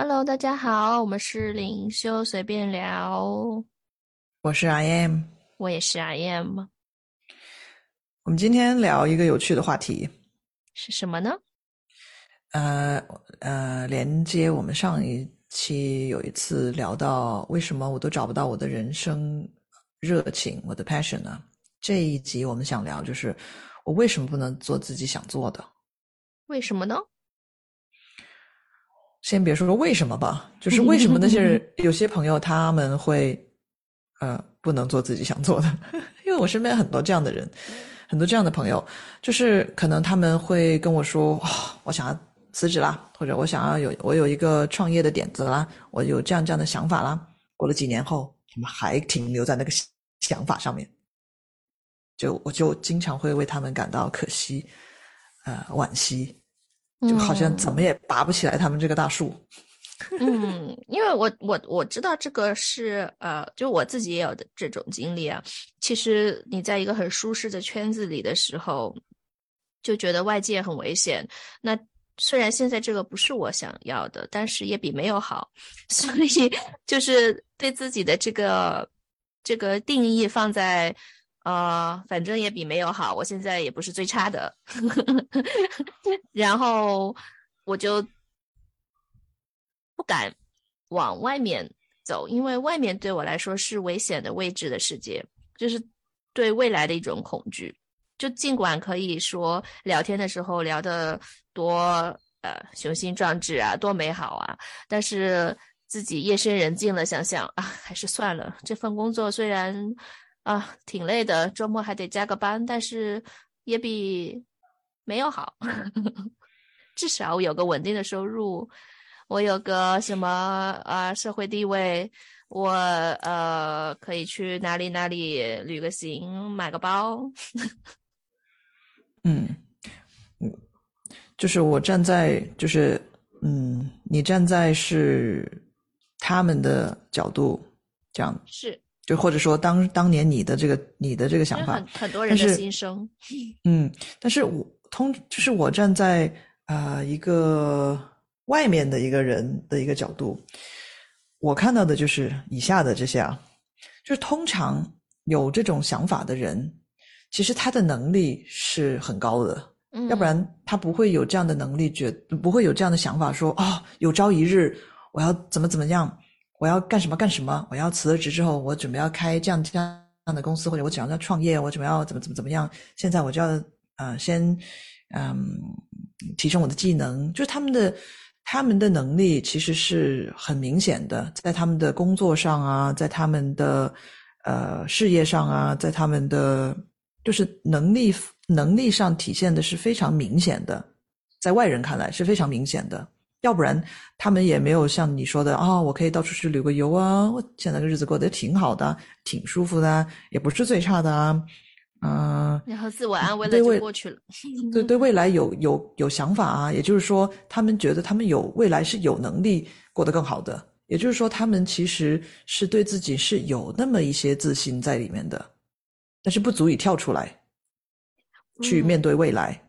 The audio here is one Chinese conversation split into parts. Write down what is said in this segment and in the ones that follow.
Hello，大家好，我们是灵修随便聊，我是 I am，我也是 I am，我们今天聊一个有趣的话题，是什么呢？呃呃，连接我们上一期有一次聊到为什么我都找不到我的人生热情，我的 passion 呢？这一集我们想聊就是我为什么不能做自己想做的？为什么呢？先别说为什么吧，就是为什么那些人有些朋友他们会呃不能做自己想做的？因为我身边很多这样的人，很多这样的朋友，就是可能他们会跟我说，哦、我想要辞职啦，或者我想要有我有一个创业的点子啦，我有这样这样的想法啦。过了几年后，他们还停留在那个想法上面，就我就经常会为他们感到可惜，呃，惋惜。就好像怎么也拔不起来他们这个大树。嗯，因为我我我知道这个是呃，就我自己也有的这种经历啊。其实你在一个很舒适的圈子里的时候，就觉得外界很危险。那虽然现在这个不是我想要的，但是也比没有好。所以就是对自己的这个这个定义放在。呃，反正也比没有好。我现在也不是最差的，然后我就不敢往外面走，因为外面对我来说是危险的未知的世界，就是对未来的一种恐惧。就尽管可以说聊天的时候聊得多呃雄心壮志啊，多美好啊，但是自己夜深人静了，想想啊，还是算了。这份工作虽然。啊，挺累的，周末还得加个班，但是也比没有好。至少我有个稳定的收入，我有个什么啊社会地位，我呃可以去哪里哪里旅个行，买个包。嗯嗯，就是我站在，就是嗯，你站在是他们的角度这样是。就或者说当当年你的这个你的这个想法，很很多人的心声。嗯，但是我通就是我站在啊一个外面的一个人的一个角度，我看到的就是以下的这些啊，就是通常有这种想法的人，其实他的能力是很高的，要不然他不会有这样的能力，觉不会有这样的想法，说啊有朝一日我要怎么怎么样。我要干什么干什么？我要辞了职之后，我准备要开这样这样的公司，或者我想要创业，我准备要怎么怎么怎么样？现在我就要呃先嗯提升我的技能，就是他们的他们的能力其实是很明显的，在他们的工作上啊，在他们的呃事业上啊，在他们的就是能力能力上体现的是非常明显的，在外人看来是非常明显的。要不然，他们也没有像你说的啊，我可以到处去旅个游啊，我现在的日子过得挺好的，挺舒服的，也不是最差的啊，嗯。然后自我安慰了就过去了。对对，未来有有有想法啊，也就是说，他们觉得他们有未来是有能力过得更好的，也就是说，他们其实是对自己是有那么一些自信在里面的，但是不足以跳出来，去面对未来。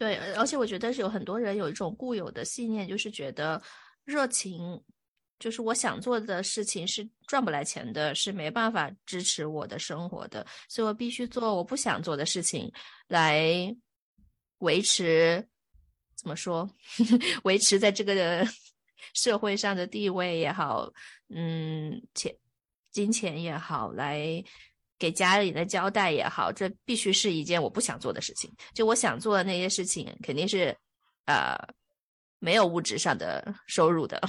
对，而且我觉得是有很多人有一种固有的信念，就是觉得热情，就是我想做的事情是赚不来钱的，是没办法支持我的生活的，所以我必须做我不想做的事情来维持，怎么说，维持在这个 社会上的地位也好，嗯，钱金钱也好，来。给家里的交代也好，这必须是一件我不想做的事情。就我想做的那些事情，肯定是，呃，没有物质上的收入的，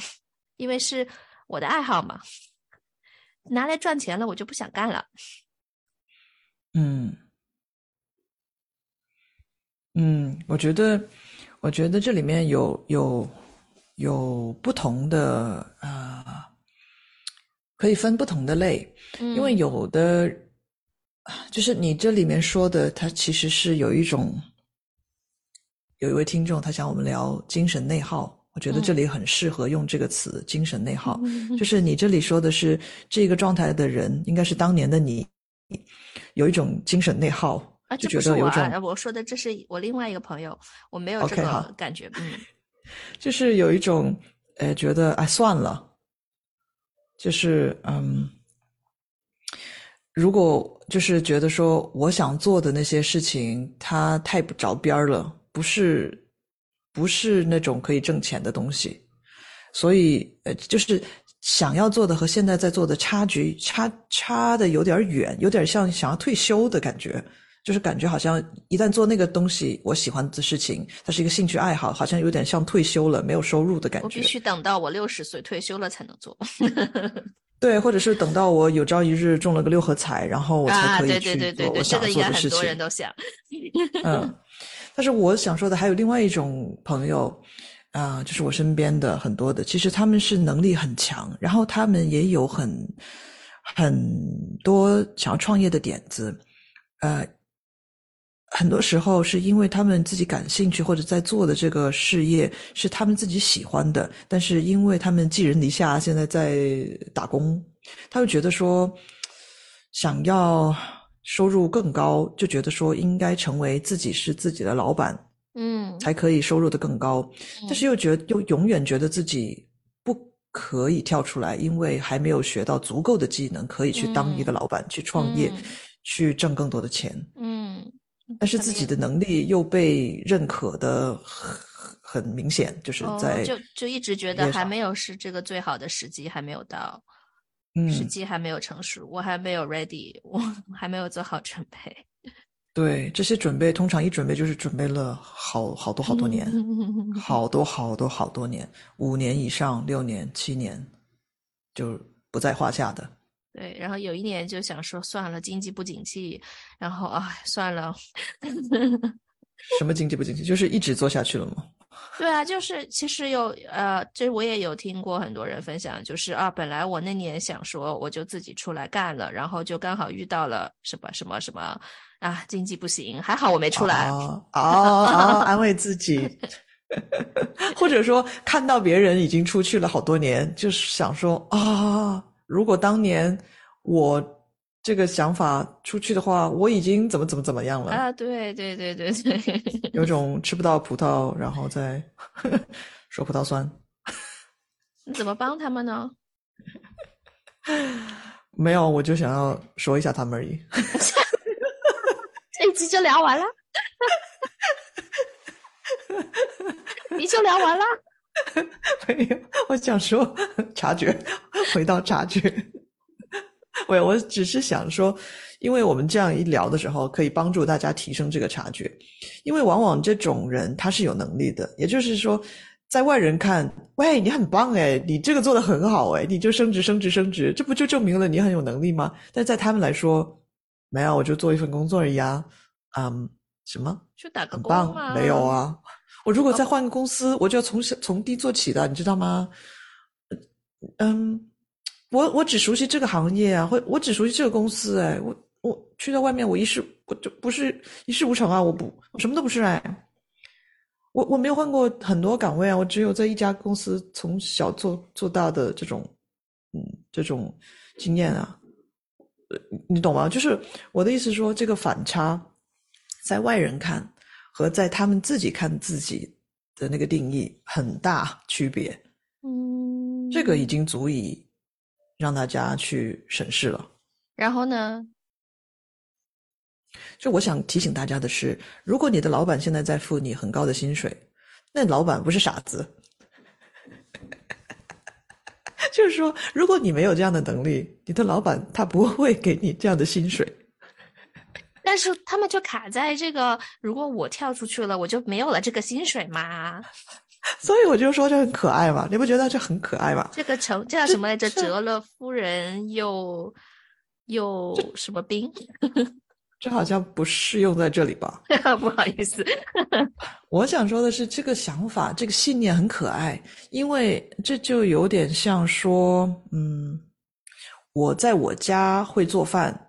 因为是我的爱好嘛。拿来赚钱了，我就不想干了。嗯，嗯，我觉得，我觉得这里面有有有不同的啊，可以分不同的类，因为有的。就是你这里面说的，它其实是有一种，有一位听众他想我们聊精神内耗，我觉得这里很适合用这个词“精神内耗”。就是你这里说的是这个状态的人，应该是当年的你，有一种精神内耗，就觉得有种。我说的这是我另外一个朋友，我没有这个感觉。嗯，就是有一种呃，觉得哎算了，就是嗯，如果就是觉得说我想做的那些事情，它太不着边儿了，不是不是那种可以挣钱的东西，所以呃，就是想要做的和现在在做的差距差差的有点远，有点像想要退休的感觉。就是感觉好像一旦做那个东西，我喜欢的事情，它是一个兴趣爱好，好像有点像退休了，没有收入的感觉。我必须等到我六十岁退休了才能做。对，或者是等到我有朝一日中了个六合彩，然后我才可以去做我想做的事情。很多人都想。嗯，但是我想说的还有另外一种朋友啊，就是我身边的很多的，其实他们是能力很强，然后他们也有很很多想要创业的点子，呃。很多时候是因为他们自己感兴趣或者在做的这个事业是他们自己喜欢的，但是因为他们寄人篱下，现在在打工，他会觉得说想要收入更高，就觉得说应该成为自己是自己的老板，嗯，才可以收入的更高，但是又觉得又永远觉得自己不可以跳出来，因为还没有学到足够的技能，可以去当一个老板，去创业，去挣更多的钱，嗯。但是自己的能力又被认可的很很明显，就是在就就一直觉得还没有是这个最好的时机，还没有到，时机还没有成熟，我还没有 ready，我还没有做好准备。对，这些准备通常一准备就是准备了好好多好多年，好多好多好多年，五年以上，六年、七年，就不在话下的。对，然后有一年就想说算了，经济不景气，然后啊算了。什么经济不景气？就是一直做下去了吗？对啊，就是其实有呃，这我也有听过很多人分享，就是啊，本来我那年想说我就自己出来干了，然后就刚好遇到了什么什么什么啊，经济不行，还好我没出来。哦哦，安慰自己，或者说看到别人已经出去了好多年，就是想说啊。如果当年我这个想法出去的话，我已经怎么怎么怎么样了啊？对对对对对，有 种吃不到葡萄，然后再 说葡萄酸。你怎么帮他们呢？没有，我就想要说一下他们而已。这一集就聊完了，你就聊完了。没有，我想说察觉，回到察觉。我我只是想说，因为我们这样一聊的时候，可以帮助大家提升这个察觉。因为往往这种人他是有能力的，也就是说，在外人看，喂，你很棒哎，你这个做的很好哎，你就升职升职升职，这不就证明了你很有能力吗？但在他们来说，没有，我就做一份工作而已啊，嗯，什么？就打个工啊？没有啊。我如果再换个公司，我就要从小从低做起的，你知道吗？嗯，我我只熟悉这个行业啊，或我只熟悉这个公司，哎，我我去到外面，我一事我就不是一事无成啊，我不我什么都不是哎，我我没有换过很多岗位啊，我只有在一家公司从小做做大的这种嗯这种经验啊，你懂吗？就是我的意思说，这个反差在外人看。和在他们自己看自己的那个定义很大区别，嗯，这个已经足以让大家去审视了。然后呢？就我想提醒大家的是，如果你的老板现在在付你很高的薪水，那老板不是傻子。就是说，如果你没有这样的能力，你的老板他不会给你这样的薪水。但是他们就卡在这个，如果我跳出去了，我就没有了这个薪水嘛。所以我就说这很可爱嘛，你不觉得这很可爱吗？这个成这叫什么来着？折了夫人又又什么兵？这好像不适用在这里吧？不好意思，我想说的是，这个想法、这个信念很可爱，因为这就有点像说，嗯，我在我家会做饭。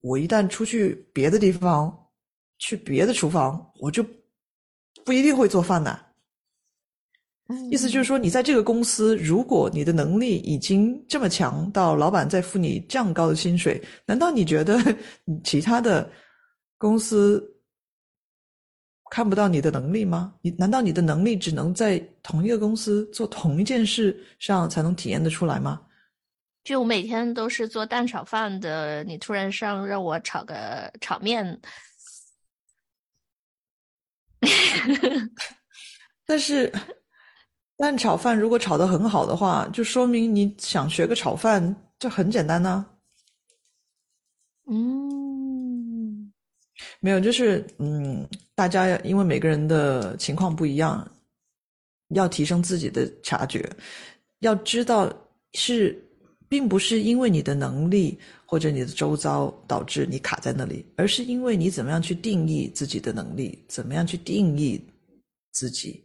我一旦出去别的地方，去别的厨房，我就不一定会做饭的。意思就是说，你在这个公司，如果你的能力已经这么强，到老板再付你这样高的薪水，难道你觉得 其他的公司看不到你的能力吗？你难道你的能力只能在同一个公司做同一件事上才能体验得出来吗？就我每天都是做蛋炒饭的，你突然上让我炒个炒面，但是蛋炒饭如果炒得很好的话，就说明你想学个炒饭，这很简单呢。嗯，没有，就是嗯，大家因为每个人的情况不一样，要提升自己的察觉，要知道是。并不是因为你的能力或者你的周遭导致你卡在那里，而是因为你怎么样去定义自己的能力，怎么样去定义自己，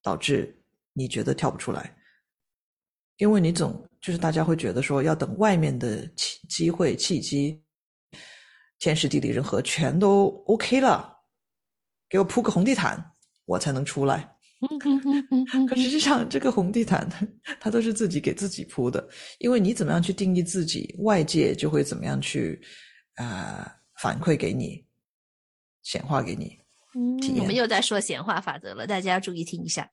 导致你觉得跳不出来。因为你总就是大家会觉得说，要等外面的机机会契机，天时地利人和全都 OK 了，给我铺个红地毯，我才能出来。可实际上，这个红地毯它都是自己给自己铺的，因为你怎么样去定义自己，外界就会怎么样去啊反馈给你，显化给你。嗯，我们又在说显化法则了，大家要注意听一下。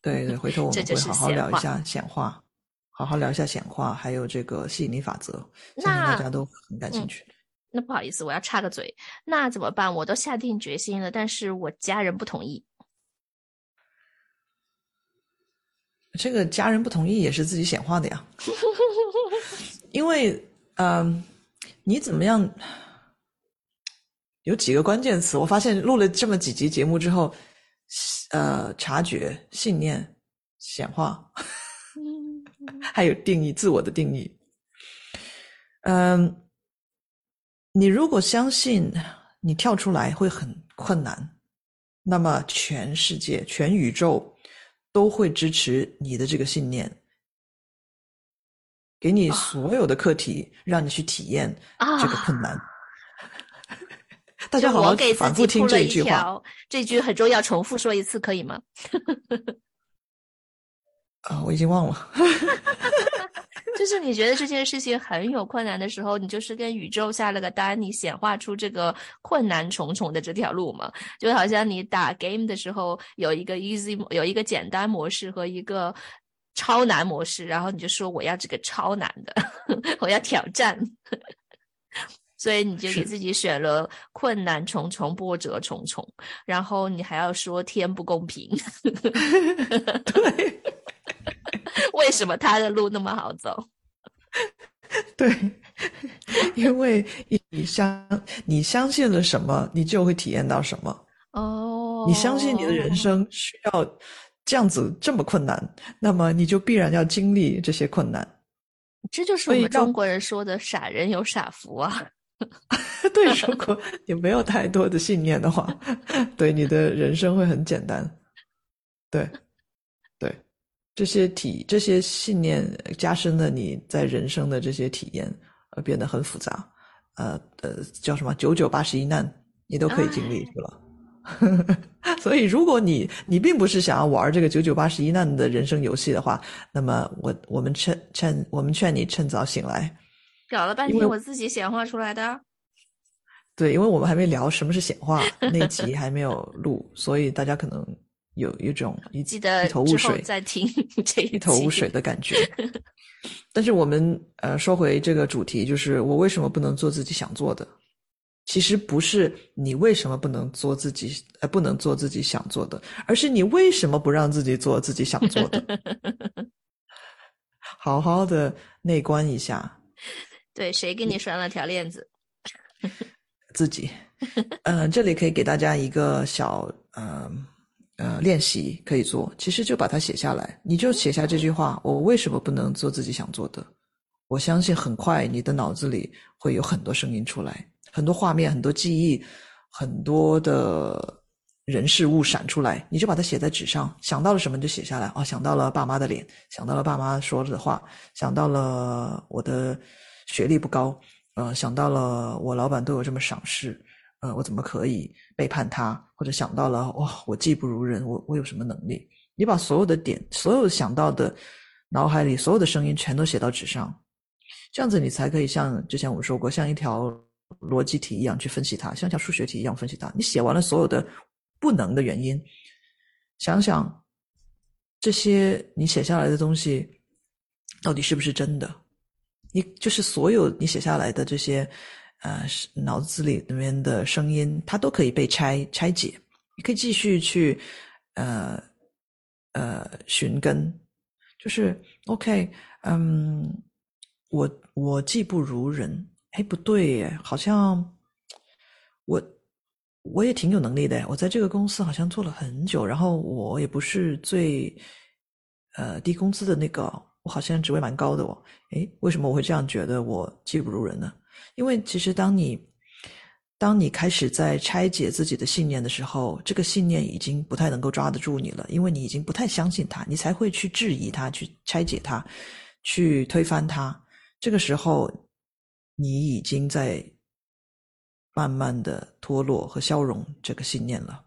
对对，回头我们会好好聊一下显化，好好聊一下显化，还有这个吸引力法则，相信大家都很感兴趣。那不好意思，我要插个嘴，那怎么办？我都下定决心了，但是我家人不同意。这个家人不同意也是自己显化的呀，因为嗯，你怎么样？有几个关键词，我发现录了这么几集节目之后，呃，察觉、信念、显化，还有定义自我的定义。嗯，你如果相信你跳出来会很困难，那么全世界、全宇宙。都会支持你的这个信念，给你所有的课题，让你去体验这个困难。大家好好反复听这一句话，这句很重要，重复说一次可以吗？啊，我已经忘了。就是你觉得这件事情很有困难的时候，你就是跟宇宙下了个单，你显化出这个困难重重的这条路嘛？就好像你打 game 的时候有一个 easy，有一个简单模式和一个超难模式，然后你就说我要这个超难的，我要挑战，所以你就给自己选了困难重重、波折重重，然后你还要说天不公平，对。为什么他的路那么好走？对，因为你相你相信了什么，你就会体验到什么。哦，你相信你的人生需要这样子这么困难，那么你就必然要经历这些困难。这就是我们中国人说的“傻人有傻福”啊。对，如果你没有太多的信念的话，对你的人生会很简单。对。对这些体这些信念加深了你在人生的这些体验，呃，变得很复杂，呃呃，叫什么九九八十一难，你都可以经历去了。所以，如果你你并不是想要玩这个九九八十一难的人生游戏的话，那么我我们趁趁我们劝你趁早醒来。搞了半天，我自己显化出来的。对，因为我们还没聊什么是显化，那集还没有 录，所以大家可能。有一种一记得一头雾水，再听 这一头雾水的感觉。但是我们呃说回这个主题，就是我为什么不能做自己想做的？其实不是你为什么不能做自己呃不能做自己想做的，而是你为什么不让自己做自己想做的？好好的内观一下。对，谁给你拴了条链子？自己。嗯，这里可以给大家一个小嗯。呃，练习可以做，其实就把它写下来，你就写下这句话：我为什么不能做自己想做的？我相信很快你的脑子里会有很多声音出来，很多画面、很多记忆、很多的人事物闪出来，你就把它写在纸上，想到了什么就写下来。哦，想到了爸妈的脸，想到了爸妈说的话，想到了我的学历不高，呃，想到了我老板对我这么赏识。呃，我怎么可以背叛他？或者想到了哇，我技不如人，我我有什么能力？你把所有的点，所有想到的脑海里所有的声音全都写到纸上，这样子你才可以像之前我说过，像一条逻辑题一样去分析它，像一条数学题一样分析它。你写完了所有的不能的原因，想想这些你写下来的东西到底是不是真的？你就是所有你写下来的这些，呃，脑子里里面的声音，它都可以被拆拆解，你可以继续去，呃呃寻根，就是 OK，嗯，我我技不如人，哎，不对耶，好像我我也挺有能力的，我在这个公司好像做了很久，然后我也不是最呃低工资的那个。我好像职位蛮高的哦，诶，为什么我会这样觉得我技不如人呢？因为其实当你当你开始在拆解自己的信念的时候，这个信念已经不太能够抓得住你了，因为你已经不太相信它，你才会去质疑它，去拆解它，去推翻它。这个时候，你已经在慢慢的脱落和消融这个信念了。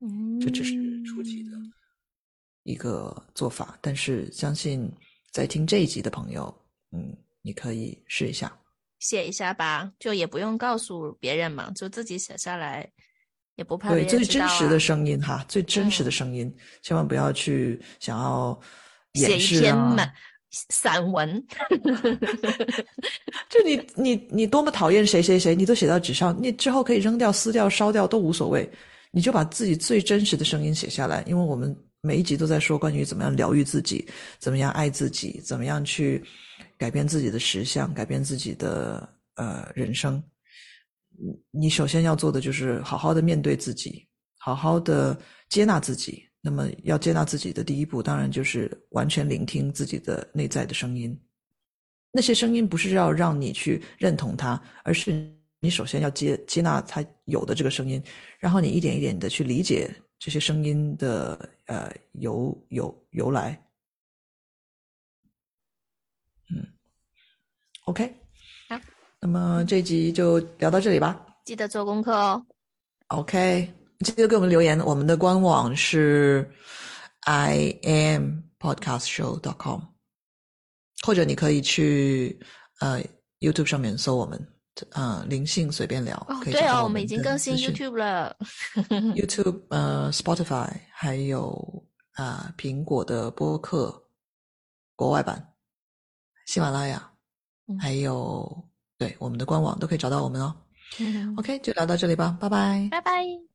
嗯，这只是初级的一个做法，但是相信。在听这一集的朋友，嗯，你可以试一下，写一下吧，就也不用告诉别人嘛，就自己写下来，也不怕对最真实的声音哈，最真实的声音，千万不要去想要写一篇满散文，就你你你多么讨厌谁谁谁，你都写到纸上，你之后可以扔掉、撕掉、烧掉都无所谓，你就把自己最真实的声音写下来，因为我们。每一集都在说关于怎么样疗愈自己，怎么样爱自己，怎么样去改变自己的实相，改变自己的呃人生。你首先要做的就是好好的面对自己，好好的接纳自己。那么要接纳自己的第一步，当然就是完全聆听自己的内在的声音。那些声音不是要让你去认同它，而是你首先要接接纳它有的这个声音，然后你一点一点的去理解。这些声音的呃由由由来，嗯，OK，好，那么这集就聊到这里吧。记得做功课哦。OK，记得给我们留言。我们的官网是 i am podcast show dot com，或者你可以去呃 YouTube 上面搜我们。嗯，灵性随便聊。哦，对哦，我们已经更新 YouTube 了。YouTube、呃，Spotify，还有啊，苹果的播客国外版，喜马拉雅，还有对我们的官网都可以找到我们哦。OK，就聊到这里吧，拜拜，拜拜。